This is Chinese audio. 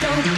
当。